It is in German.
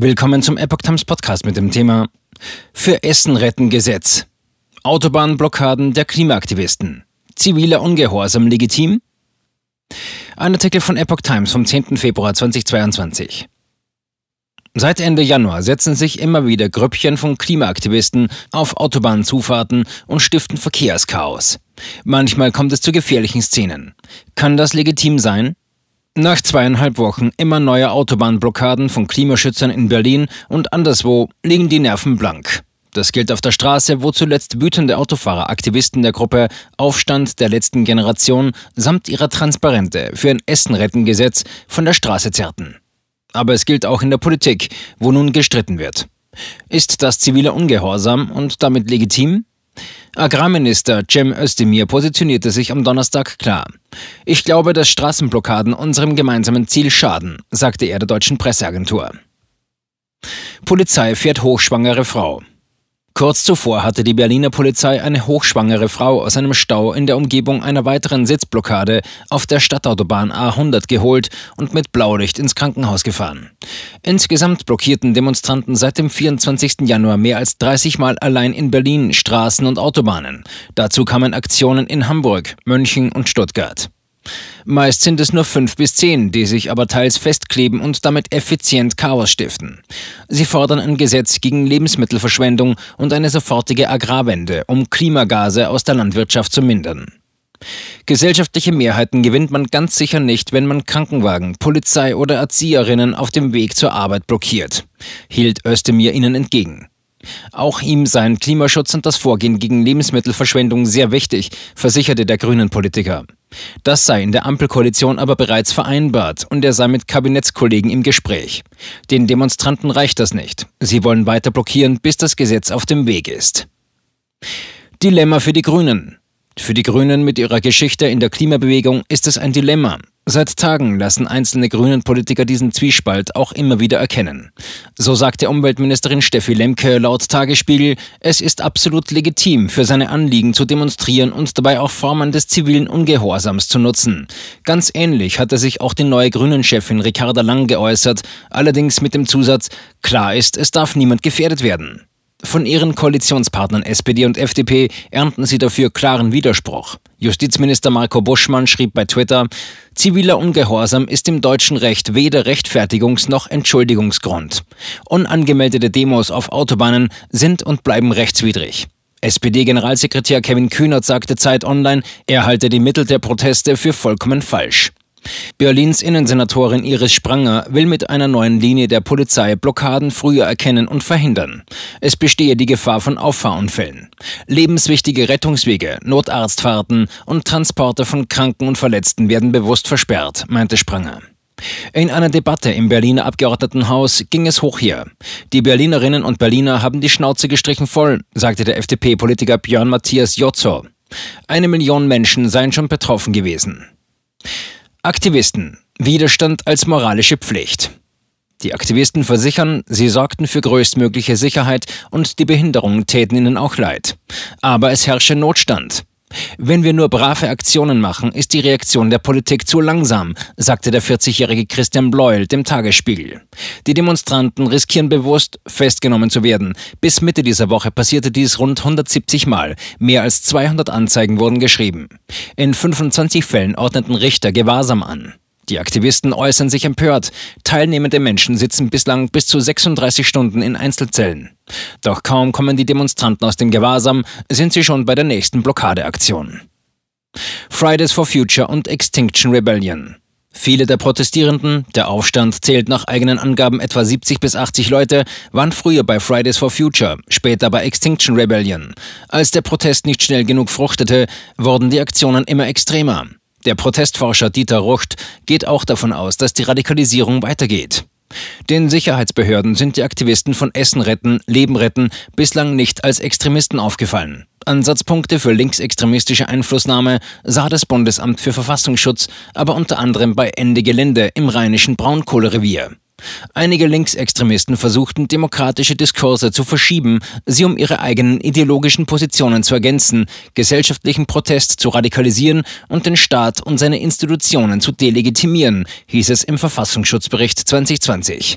Willkommen zum Epoch Times Podcast mit dem Thema Für Essen retten Gesetz. Autobahnblockaden der Klimaaktivisten. Ziviler Ungehorsam legitim? Ein Artikel von Epoch Times vom 10. Februar 2022. Seit Ende Januar setzen sich immer wieder Grüppchen von Klimaaktivisten auf Autobahnzufahrten und stiften Verkehrschaos. Manchmal kommt es zu gefährlichen Szenen. Kann das legitim sein? Nach zweieinhalb Wochen immer neuer Autobahnblockaden von Klimaschützern in Berlin und anderswo liegen die Nerven blank. Das gilt auf der Straße, wo zuletzt wütende Autofahrer Aktivisten der Gruppe Aufstand der letzten Generation samt ihrer Transparente für ein Essenrettengesetz von der Straße zerrten. Aber es gilt auch in der Politik, wo nun gestritten wird. Ist das ziviler Ungehorsam und damit legitim? Agrarminister Cem Özdemir positionierte sich am Donnerstag klar. Ich glaube, dass Straßenblockaden unserem gemeinsamen Ziel schaden, sagte er der deutschen Presseagentur. Polizei fährt hochschwangere Frau. Kurz zuvor hatte die Berliner Polizei eine hochschwangere Frau aus einem Stau in der Umgebung einer weiteren Sitzblockade auf der Stadtautobahn A100 geholt und mit Blaulicht ins Krankenhaus gefahren. Insgesamt blockierten Demonstranten seit dem 24. Januar mehr als 30 Mal allein in Berlin Straßen und Autobahnen. Dazu kamen Aktionen in Hamburg, München und Stuttgart. Meist sind es nur fünf bis zehn, die sich aber teils festkleben und damit effizient Chaos stiften. Sie fordern ein Gesetz gegen Lebensmittelverschwendung und eine sofortige Agrarwende, um Klimagase aus der Landwirtschaft zu mindern. Gesellschaftliche Mehrheiten gewinnt man ganz sicher nicht, wenn man Krankenwagen, Polizei oder Erzieherinnen auf dem Weg zur Arbeit blockiert, hielt Özdemir ihnen entgegen. Auch ihm seien Klimaschutz und das Vorgehen gegen Lebensmittelverschwendung sehr wichtig, versicherte der grünen Politiker. Das sei in der Ampelkoalition aber bereits vereinbart und er sei mit Kabinettskollegen im Gespräch. Den Demonstranten reicht das nicht. Sie wollen weiter blockieren, bis das Gesetz auf dem Weg ist. Dilemma für die Grünen. Für die Grünen mit ihrer Geschichte in der Klimabewegung ist es ein Dilemma. Seit Tagen lassen einzelne grünen Politiker diesen Zwiespalt auch immer wieder erkennen. So sagte Umweltministerin Steffi Lemke laut Tagesspiegel, es ist absolut legitim, für seine Anliegen zu demonstrieren und dabei auch Formen des zivilen Ungehorsams zu nutzen. Ganz ähnlich hatte sich auch die neue Grünen-Chefin Ricarda Lang geäußert, allerdings mit dem Zusatz, klar ist, es darf niemand gefährdet werden. Von ihren Koalitionspartnern SPD und FDP ernten sie dafür klaren Widerspruch. Justizminister Marco Buschmann schrieb bei Twitter, ziviler Ungehorsam ist im deutschen Recht weder Rechtfertigungs- noch Entschuldigungsgrund. Unangemeldete Demos auf Autobahnen sind und bleiben rechtswidrig. SPD-Generalsekretär Kevin Kühnert sagte Zeit Online, er halte die Mittel der Proteste für vollkommen falsch. Berlins Innensenatorin Iris Spranger will mit einer neuen Linie der Polizei Blockaden früher erkennen und verhindern. Es bestehe die Gefahr von Auffahrunfällen. Lebenswichtige Rettungswege, Notarztfahrten und Transporte von Kranken und Verletzten werden bewusst versperrt, meinte Spranger. In einer Debatte im Berliner Abgeordnetenhaus ging es hoch her. Die Berlinerinnen und Berliner haben die Schnauze gestrichen voll, sagte der FDP-Politiker Björn Matthias Jotzo. Eine Million Menschen seien schon betroffen gewesen. Aktivisten. Widerstand als moralische Pflicht. Die Aktivisten versichern, sie sorgten für größtmögliche Sicherheit und die Behinderungen täten ihnen auch leid. Aber es herrsche Notstand. Wenn wir nur brave Aktionen machen, ist die Reaktion der Politik zu langsam, sagte der 40-jährige Christian Bleuel dem Tagesspiegel. Die Demonstranten riskieren bewusst, festgenommen zu werden. Bis Mitte dieser Woche passierte dies rund 170 Mal. Mehr als 200 Anzeigen wurden geschrieben. In 25 Fällen ordneten Richter Gewahrsam an. Die Aktivisten äußern sich empört. Teilnehmende Menschen sitzen bislang bis zu 36 Stunden in Einzelzellen. Doch kaum kommen die Demonstranten aus dem Gewahrsam, sind sie schon bei der nächsten Blockadeaktion. Fridays for Future und Extinction Rebellion. Viele der Protestierenden, der Aufstand zählt nach eigenen Angaben etwa 70 bis 80 Leute, waren früher bei Fridays for Future, später bei Extinction Rebellion. Als der Protest nicht schnell genug fruchtete, wurden die Aktionen immer extremer. Der Protestforscher Dieter Rucht geht auch davon aus, dass die Radikalisierung weitergeht. Den Sicherheitsbehörden sind die Aktivisten von Essen retten, Leben retten bislang nicht als Extremisten aufgefallen. Ansatzpunkte für linksextremistische Einflussnahme sah das Bundesamt für Verfassungsschutz aber unter anderem bei Ende Gelände im rheinischen Braunkohlerevier. Einige Linksextremisten versuchten, demokratische Diskurse zu verschieben, sie um ihre eigenen ideologischen Positionen zu ergänzen, gesellschaftlichen Protest zu radikalisieren und den Staat und seine Institutionen zu delegitimieren, hieß es im Verfassungsschutzbericht 2020.